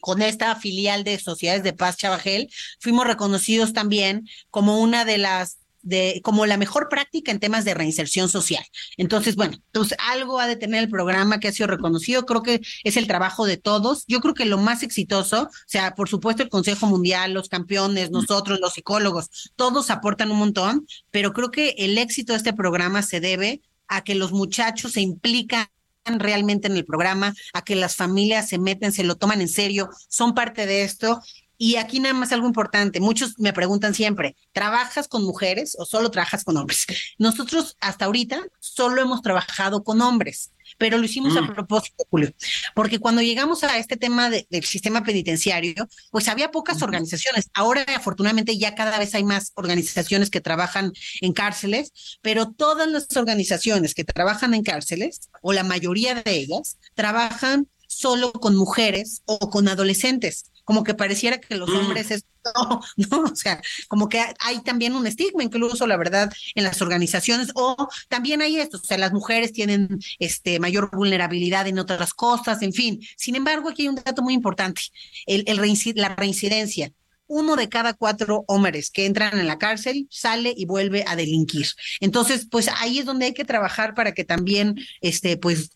con esta filial de Sociedades de Paz Chabajel, fuimos reconocidos también como una de las de como la mejor práctica en temas de reinserción social. Entonces, bueno, pues algo ha de tener el programa que ha sido reconocido, creo que es el trabajo de todos. Yo creo que lo más exitoso, o sea, por supuesto el Consejo Mundial, los campeones, nosotros, los psicólogos, todos aportan un montón, pero creo que el éxito de este programa se debe a que los muchachos se implican realmente en el programa, a que las familias se meten, se lo toman en serio, son parte de esto y aquí nada más algo importante, muchos me preguntan siempre, ¿trabajas con mujeres o solo trabajas con hombres? Nosotros hasta ahorita solo hemos trabajado con hombres, pero lo hicimos a mm. propósito, Julio, porque cuando llegamos a este tema del sistema penitenciario, pues había pocas organizaciones. Ahora, afortunadamente, ya cada vez hay más organizaciones que trabajan en cárceles, pero todas las organizaciones que trabajan en cárceles, o la mayoría de ellas, trabajan solo con mujeres o con adolescentes como que pareciera que los mm. hombres es no, no, o sea, como que hay también un estigma, incluso la verdad, en las organizaciones, o también hay esto, o sea, las mujeres tienen este mayor vulnerabilidad en otras cosas, en fin. Sin embargo, aquí hay un dato muy importante, el, el la reincidencia. Uno de cada cuatro hombres que entran en la cárcel sale y vuelve a delinquir. Entonces, pues ahí es donde hay que trabajar para que también, este, pues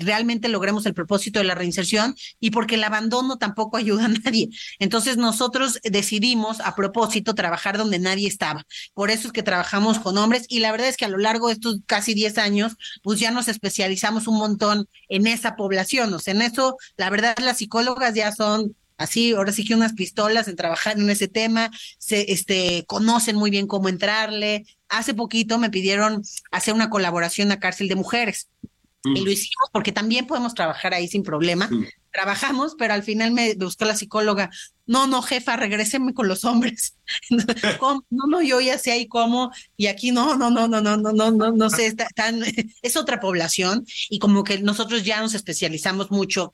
realmente logremos el propósito de la reinserción y porque el abandono tampoco ayuda a nadie. Entonces, nosotros decidimos a propósito trabajar donde nadie estaba. Por eso es que trabajamos con hombres y la verdad es que a lo largo de estos casi 10 años, pues ya nos especializamos un montón en esa población. O sea, en eso, la verdad, las psicólogas ya son así, ahora sí que unas pistolas en trabajar en ese tema, se este, conocen muy bien cómo entrarle. Hace poquito me pidieron hacer una colaboración a cárcel de mujeres. Y mm. lo hicimos porque también podemos trabajar ahí sin problema. Mm. Trabajamos, pero al final me buscó la psicóloga, no, no, jefa, regréseme con los hombres. no, no, yo ya sé ahí cómo, y aquí no, no, no, no, no, no, no, no, no sé, es otra población, y como que nosotros ya nos especializamos mucho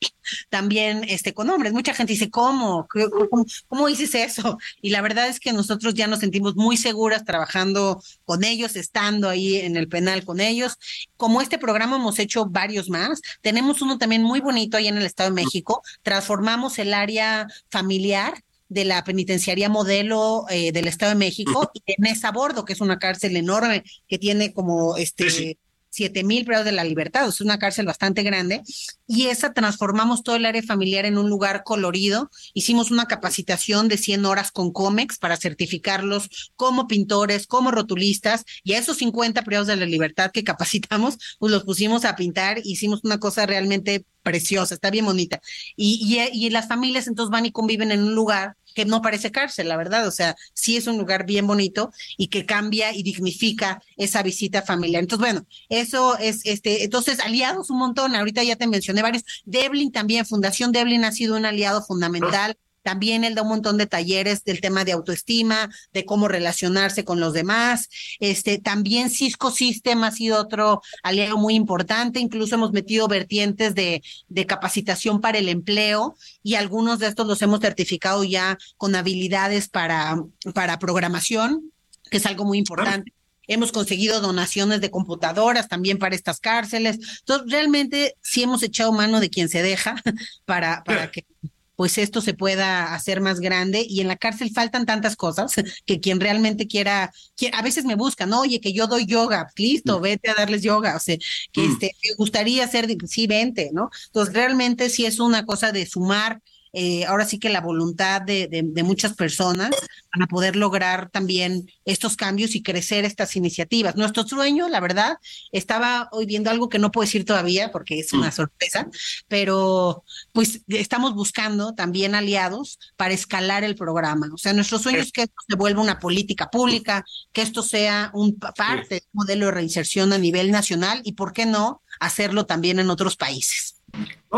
también este, con hombres. Mucha gente dice, ¿cómo? ¿Cómo, cómo dices eso? Y la verdad es que nosotros ya nos sentimos muy seguras trabajando con ellos, estando ahí en el penal con ellos. Como este programa hemos hecho varios más, tenemos uno también muy bonito ahí en el Estado de México, transformamos el área familiar de la penitenciaría modelo eh, del Estado de México y en esa bordo, que es una cárcel enorme que tiene como este siete mil privados de la libertad, es una cárcel bastante grande, y esa transformamos todo el área familiar en un lugar colorido. Hicimos una capacitación de 100 horas con COMEX para certificarlos como pintores, como rotulistas, y a esos 50 privados de la libertad que capacitamos, pues los pusimos a pintar, hicimos una cosa realmente preciosa, está bien bonita. Y, y las familias entonces van y conviven en un lugar que no parece cárcel, la verdad. O sea, sí es un lugar bien bonito y que cambia y dignifica esa visita familiar. Entonces, bueno, eso es, este, entonces, aliados un montón. Ahorita ya te mencioné varios. Devlin también, Fundación Devlin ha sido un aliado fundamental. También él da un montón de talleres del tema de autoestima, de cómo relacionarse con los demás. Este, también Cisco System ha sido otro aliado muy importante. Incluso hemos metido vertientes de, de capacitación para el empleo y algunos de estos los hemos certificado ya con habilidades para, para programación, que es algo muy importante. Hemos conseguido donaciones de computadoras también para estas cárceles. Entonces, realmente sí hemos echado mano de quien se deja para, para que pues esto se pueda hacer más grande y en la cárcel faltan tantas cosas que quien realmente quiera, a veces me buscan, oye, que yo doy yoga, listo, mm. vete a darles yoga, o sea, que mm. este, me gustaría hacer, sí, vente, ¿no? Entonces realmente sí es una cosa de sumar eh, ahora sí que la voluntad de, de, muchas personas para poder lograr también estos cambios y crecer estas iniciativas. Nuestro sueño, la verdad, estaba hoy viendo algo que no puedo decir todavía porque es una mm. sorpresa, pero pues estamos buscando también aliados para escalar el programa. O sea, nuestro sueño es que esto se vuelva una política pública, que esto sea un parte del modelo de reinserción a nivel nacional y, ¿por qué no?, hacerlo también en otros países.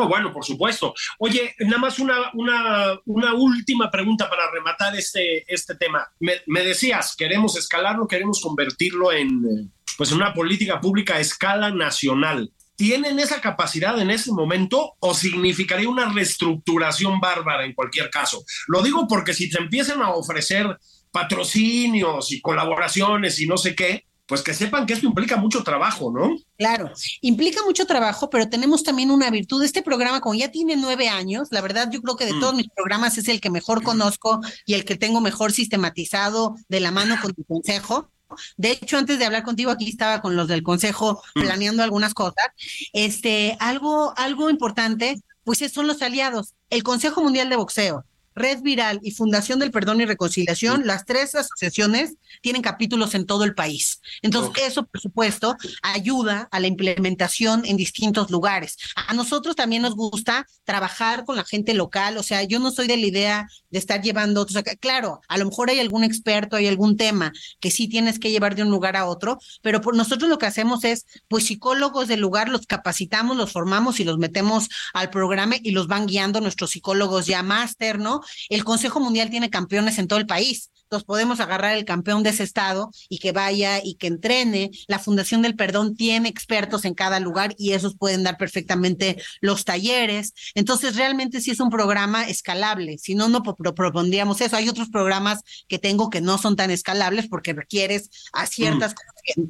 Oh, bueno, por supuesto. Oye, nada más una, una, última pregunta para rematar este, este tema. Me, decías, queremos escalarlo, queremos convertirlo en pues, una política pública a escala nacional. ¿Tienen esa capacidad en ese momento o significaría una reestructuración bárbara en cualquier caso? Lo digo porque si te empiezan a ofrecer patrocinios y colaboraciones y no sé qué, pues que sepan que esto implica mucho trabajo, ¿no? Claro, implica mucho trabajo, pero tenemos también una virtud. Este programa, como ya tiene nueve años, la verdad yo creo que de mm. todos mis programas es el que mejor conozco y el que tengo mejor sistematizado de la mano con tu consejo. De hecho, antes de hablar contigo, aquí estaba con los del consejo mm. planeando algunas cosas. Este, algo, algo importante, pues son los aliados. El Consejo Mundial de Boxeo, Red Viral y Fundación del Perdón y Reconciliación, las tres asociaciones tienen capítulos en todo el país. Entonces, eso, por supuesto, ayuda a la implementación en distintos lugares. A nosotros también nos gusta trabajar con la gente local, o sea, yo no soy de la idea de estar llevando otros acá. Claro, a lo mejor hay algún experto, hay algún tema que sí tienes que llevar de un lugar a otro, pero por nosotros lo que hacemos es, pues psicólogos del lugar los capacitamos, los formamos y los metemos al programa y los van guiando nuestros psicólogos ya máster, ¿no? El Consejo Mundial tiene campeones en todo el país. Entonces podemos agarrar el campeón de ese estado y que vaya y que entrene. La Fundación del Perdón tiene expertos en cada lugar y esos pueden dar perfectamente los talleres. Entonces realmente sí es un programa escalable. Si no, no propondríamos eso. Hay otros programas que tengo que no son tan escalables porque requieres a ciertas mm.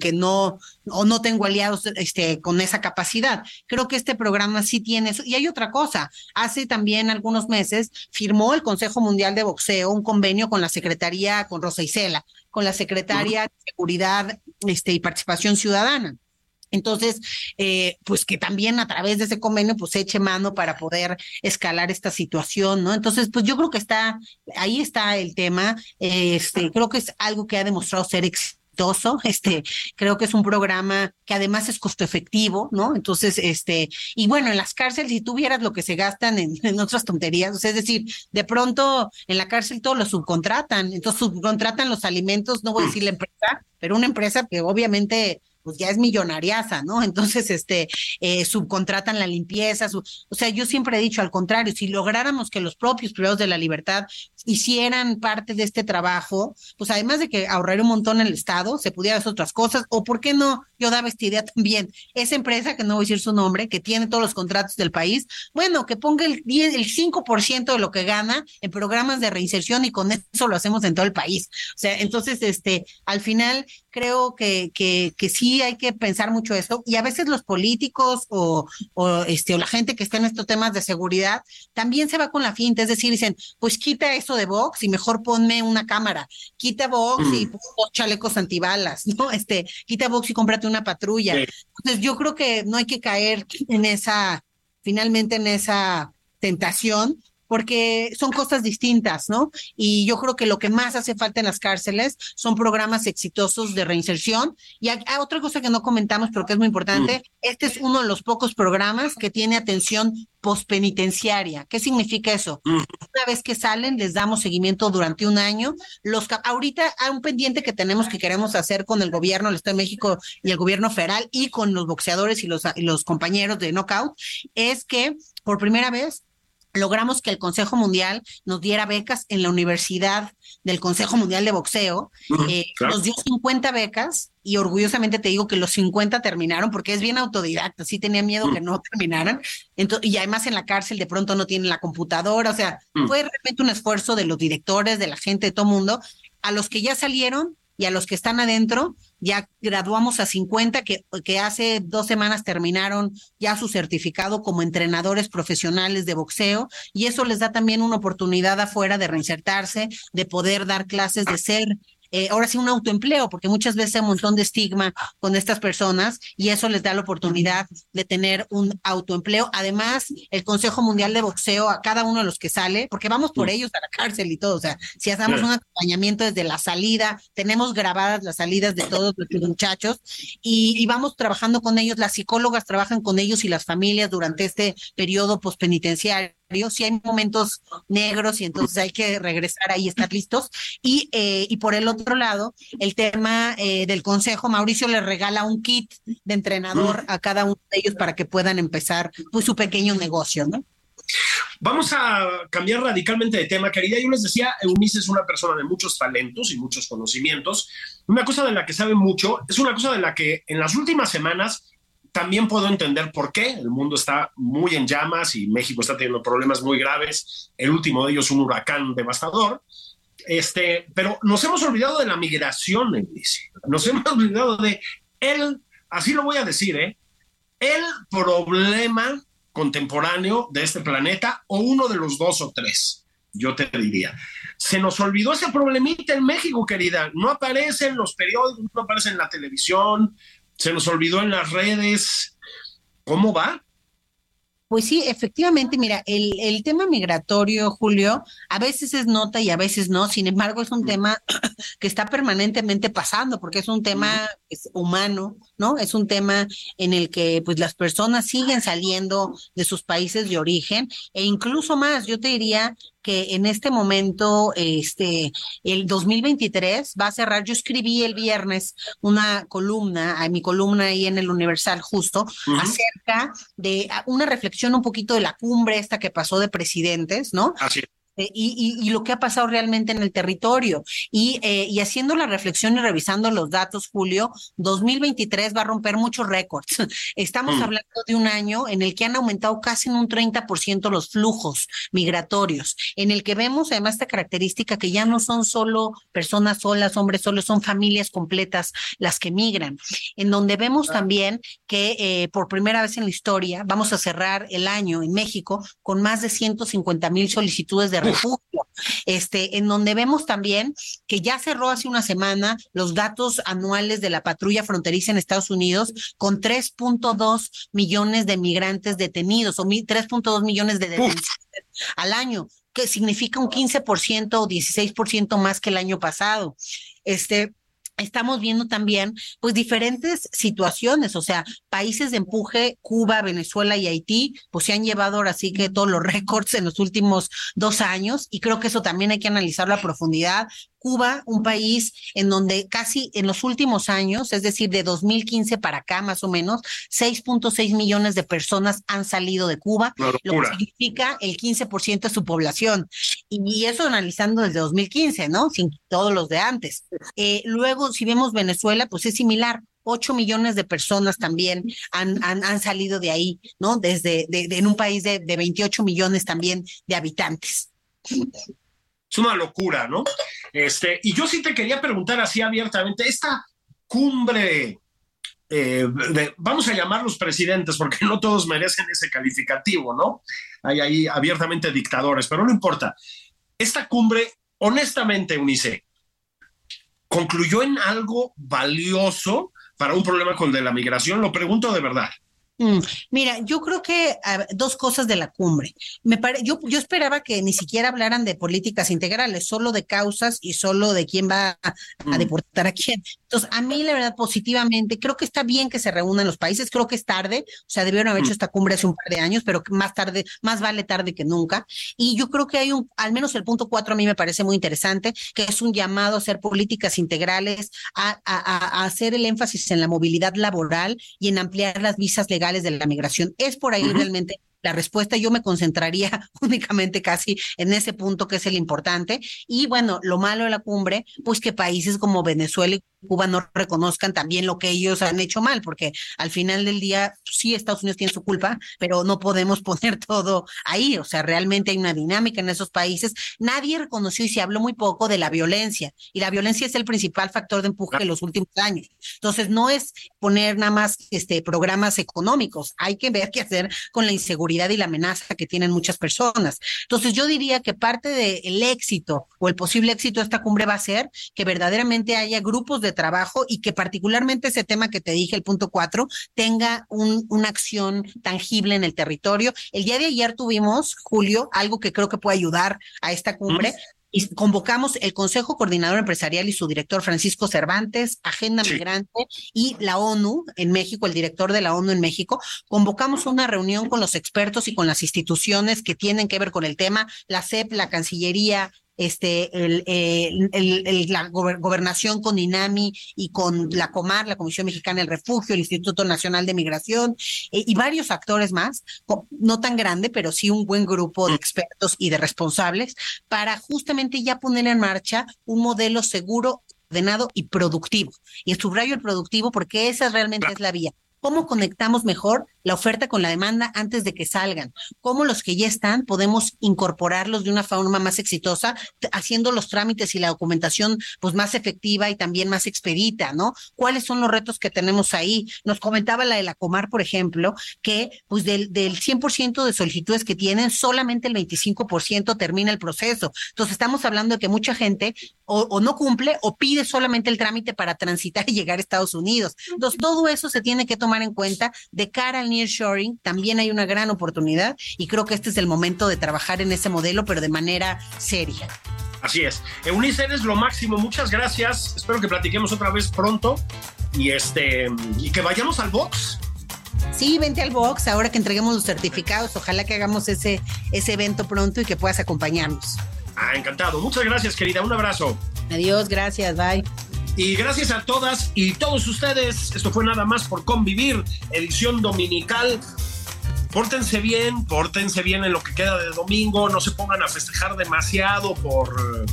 Que, no, o no tengo aliados este, con esa capacidad. Creo que este programa sí tiene eso. Y hay otra cosa, hace también algunos meses firmó el Consejo Mundial de Boxeo un convenio con la Secretaría, con Rosa Isela, con la Secretaria de Seguridad este, y Participación Ciudadana. Entonces, eh, pues que también a través de ese convenio, pues eche mano para poder escalar esta situación, ¿no? Entonces, pues yo creo que está, ahí está el tema, este, creo que es algo que ha demostrado ser exitoso, este, creo que es un programa que además es costo efectivo, ¿no? Entonces, este, y bueno, en las cárceles, si tuvieras lo que se gastan en, en otras tonterías, es decir, de pronto en la cárcel todo lo subcontratan, entonces subcontratan los alimentos, no voy a decir la empresa, pero una empresa que obviamente pues ya es millonariaza, ¿no? Entonces, este, eh, subcontratan la limpieza, o sea, yo siempre he dicho al contrario, si lográramos que los propios privados de la libertad hicieran parte de este trabajo, pues además de que ahorraría un montón el Estado, se pudiera hacer otras cosas, o por qué no, yo daba esta idea también, esa empresa, que no voy a decir su nombre, que tiene todos los contratos del país, bueno, que ponga el 10, el 5% de lo que gana en programas de reinserción y con eso lo hacemos en todo el país. O sea, entonces, este, al final creo que, que, que sí hay que pensar mucho esto y a veces los políticos o, o, este, o la gente que está en estos temas de seguridad también se va con la finta, es decir, dicen, pues quita eso de Vox y mejor ponme una cámara, quita Vox y mm. pon dos chalecos antibalas, ¿no? Este, quita Vox y cómprate una patrulla. Entonces yo creo que no hay que caer en esa, finalmente en esa tentación porque son cosas distintas, ¿no? Y yo creo que lo que más hace falta en las cárceles son programas exitosos de reinserción. Y hay, otra cosa que no comentamos, pero que es muy importante, mm. este es uno de los pocos programas que tiene atención pospenitenciaria. ¿Qué significa eso? Mm. Una vez que salen, les damos seguimiento durante un año. Los ahorita hay un pendiente que tenemos que queremos hacer con el gobierno, el Estado de México y el gobierno federal y con los boxeadores y los, y los compañeros de Knockout, es que por primera vez logramos que el Consejo Mundial nos diera becas en la Universidad del Consejo Mundial de Boxeo. Eh, nos dio 50 becas y orgullosamente te digo que los 50 terminaron porque es bien autodidacta, sí tenía miedo que no terminaran. Entonces, y además en la cárcel de pronto no tienen la computadora, o sea, fue realmente un esfuerzo de los directores, de la gente, de todo mundo. A los que ya salieron, y a los que están adentro, ya graduamos a 50 que, que hace dos semanas terminaron ya su certificado como entrenadores profesionales de boxeo y eso les da también una oportunidad afuera de reinsertarse, de poder dar clases, de ser eh, ahora sí un autoempleo, porque muchas veces hay un montón de estigma con estas personas y eso les da la oportunidad de tener un autoempleo. Además, el Consejo Mundial de Boxeo a cada uno de los que sale, porque vamos por ellos a la cárcel y todo, o sea, si hacemos un acompañamiento desde la salida, tenemos grabadas las salidas de todos los muchachos y, y vamos trabajando con ellos, las psicólogas trabajan con ellos y las familias durante este periodo postpenitenciario si hay momentos negros y entonces hay que regresar ahí, estar listos. Y, eh, y por el otro lado, el tema eh, del consejo, Mauricio le regala un kit de entrenador a cada uno de ellos para que puedan empezar pues, su pequeño negocio, ¿no? Vamos a cambiar radicalmente de tema, querida. Yo les decía, Eunice es una persona de muchos talentos y muchos conocimientos. Una cosa de la que sabe mucho es una cosa de la que en las últimas semanas también puedo entender por qué. El mundo está muy en llamas y México está teniendo problemas muy graves. El último de ellos, un huracán devastador. Este, pero nos hemos olvidado de la migración, dice. Nos hemos olvidado de el, así lo voy a decir, ¿eh? el problema contemporáneo de este planeta o uno de los dos o tres, yo te diría. Se nos olvidó ese problemita en México, querida. No aparece en los periódicos, no aparece en la televisión, se nos olvidó en las redes. ¿Cómo va? Pues sí, efectivamente, mira, el, el tema migratorio, Julio, a veces es nota y a veces no, sin embargo, es un tema que está permanentemente pasando, porque es un tema humano, ¿no? Es un tema en el que pues las personas siguen saliendo de sus países de origen e incluso más, yo te diría que en este momento, este, el 2023 va a cerrar. Yo escribí el viernes una columna, a mi columna ahí en el Universal justo, acerca de una reflexión un poquito de la cumbre esta que pasó de presidentes, ¿no? Así y, lo que ha pasado realmente en el territorio. Y, eh, y haciendo la reflexión y revisando los datos, Julio, 2023 va a romper muchos récords. Estamos mm. hablando de un año en el que han aumentado casi en un 30% los flujos migratorios, en el que vemos además esta característica que ya no son solo personas solas, hombres solos, son familias completas las que migran, en donde vemos también que eh, por primera vez en la historia vamos a cerrar el año en México con más de 150 mil solicitudes de refugio, este, en donde vemos también que ya cerró hace una semana los datos anuales de la patrulla fronteriza en Estados Unidos con 3.2 millones de migrantes detenidos o 3.2 millones de detenciones al año, que significa un 15% o 16% más que el año pasado. Este, estamos viendo también pues diferentes situaciones, o sea, países de empuje, Cuba, Venezuela y Haití, pues se han llevado ahora sí que todos los récords en los últimos dos años y creo que eso también hay que analizarlo a profundidad. Cuba, un país en donde casi en los últimos años, es decir, de 2015 para acá más o menos, 6.6 millones de personas han salido de Cuba, lo que significa el 15% de su población. Y, eso analizando desde 2015, ¿no? Sin todos los de antes. Eh, luego, si vemos Venezuela, pues es similar. 8 millones de personas también han, han, salido de ahí, ¿no? Desde en un país de, de 28 millones también de habitantes. Una locura, ¿no? Este, y yo sí te quería preguntar así abiertamente, esta cumbre, eh, vamos a llamar los presidentes, porque no todos merecen ese calificativo, ¿no? Hay ahí abiertamente dictadores, pero no importa. Esta cumbre, honestamente, Unice, concluyó en algo valioso para un problema con de la migración, lo pregunto de verdad. Mm, mira, yo creo que dos cosas de la cumbre. Me pare, yo, yo esperaba que ni siquiera hablaran de políticas integrales, solo de causas y solo de quién va a, mm. deportar a quién. Entonces, a mí, la verdad, positivamente, creo que está bien que se reúnan los países, creo que es tarde, o sea, debieron haber hecho mm. esta cumbre hace un par de años, pero más tarde, más vale tarde que nunca. Y yo creo que hay un, al menos el punto cuatro a mí me parece muy interesante, que es un llamado a hacer políticas integrales, a, a, a hacer el énfasis en la movilidad laboral y en ampliar las visas legales de la migración. Es por ahí realmente la respuesta. Yo me concentraría únicamente casi en ese punto que es el importante. Y bueno, lo malo de la cumbre, pues que países como Venezuela y Cuba no reconozcan también lo que ellos han hecho mal, porque al final del día sí Estados Unidos tiene su culpa, pero no podemos poner todo ahí, o sea, realmente hay una dinámica en esos países. Nadie reconoció y se habló muy poco de la violencia, y la violencia es el principal factor de empuje de los últimos años. Entonces, no es poner nada más este programas económicos, hay que ver qué hacer con la inseguridad y la amenaza que tienen muchas personas. Entonces, yo diría que parte del éxito o el posible éxito de esta cumbre va a ser que verdaderamente haya grupos de trabajo y que particularmente ese tema que te dije, el punto cuatro, tenga un, una acción tangible en el territorio. El día de ayer tuvimos, Julio, algo que creo que puede ayudar a esta cumbre. Y convocamos el Consejo Coordinador Empresarial y su director Francisco Cervantes, Agenda Migrante y la ONU en México, el director de la ONU en México. Convocamos una reunión con los expertos y con las instituciones que tienen que ver con el tema, la CEP, la Cancillería, este, el, el, la gobernación con INAMI y con la Comar, la Comisión Mexicana del Refugio, el Instituto Nacional de Migración eh, y varios actores más, no tan grande, pero sí un buen grupo de expertos y de responsables para justamente ya poner en marcha un modelo seguro ordenado y productivo. Y subrayo el productivo porque esa realmente es la vía. ¿Cómo conectamos mejor la oferta con la demanda antes de que salgan? ¿Cómo los que ya están podemos incorporarlos de una forma más exitosa, haciendo los trámites y la documentación pues más efectiva y también más expedita, ¿no? ¿Cuáles son los retos que tenemos ahí? Nos comentaba la de la Comar, por ejemplo, que pues del, del 100% de solicitudes que tienen, solamente el 25% termina el proceso. Entonces estamos hablando de que mucha gente o, o no cumple o pide solamente el trámite para transitar y llegar a Estados Unidos. Entonces todo eso se tiene que tomar en cuenta de cara al nearshoring, también hay una gran oportunidad y creo que este es el momento de trabajar en ese modelo, pero de manera seria. Así es. Eunice, eres lo máximo. Muchas gracias. Espero que platiquemos otra vez pronto y este y que vayamos al box. Sí, vente al box ahora que entreguemos los certificados. Ojalá que hagamos ese, ese evento pronto y que puedas acompañarnos. Ah, encantado. Muchas gracias, querida. Un abrazo. Adiós, gracias. Bye. Y gracias a todas y todos ustedes. Esto fue nada más por convivir, edición dominical. pórtense bien, pórtense bien en lo que queda de domingo, no se pongan a festejar demasiado por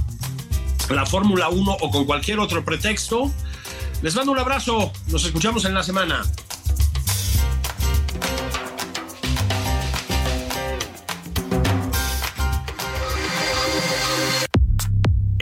la Fórmula 1 o con cualquier otro pretexto. Les mando un abrazo, nos escuchamos en la semana.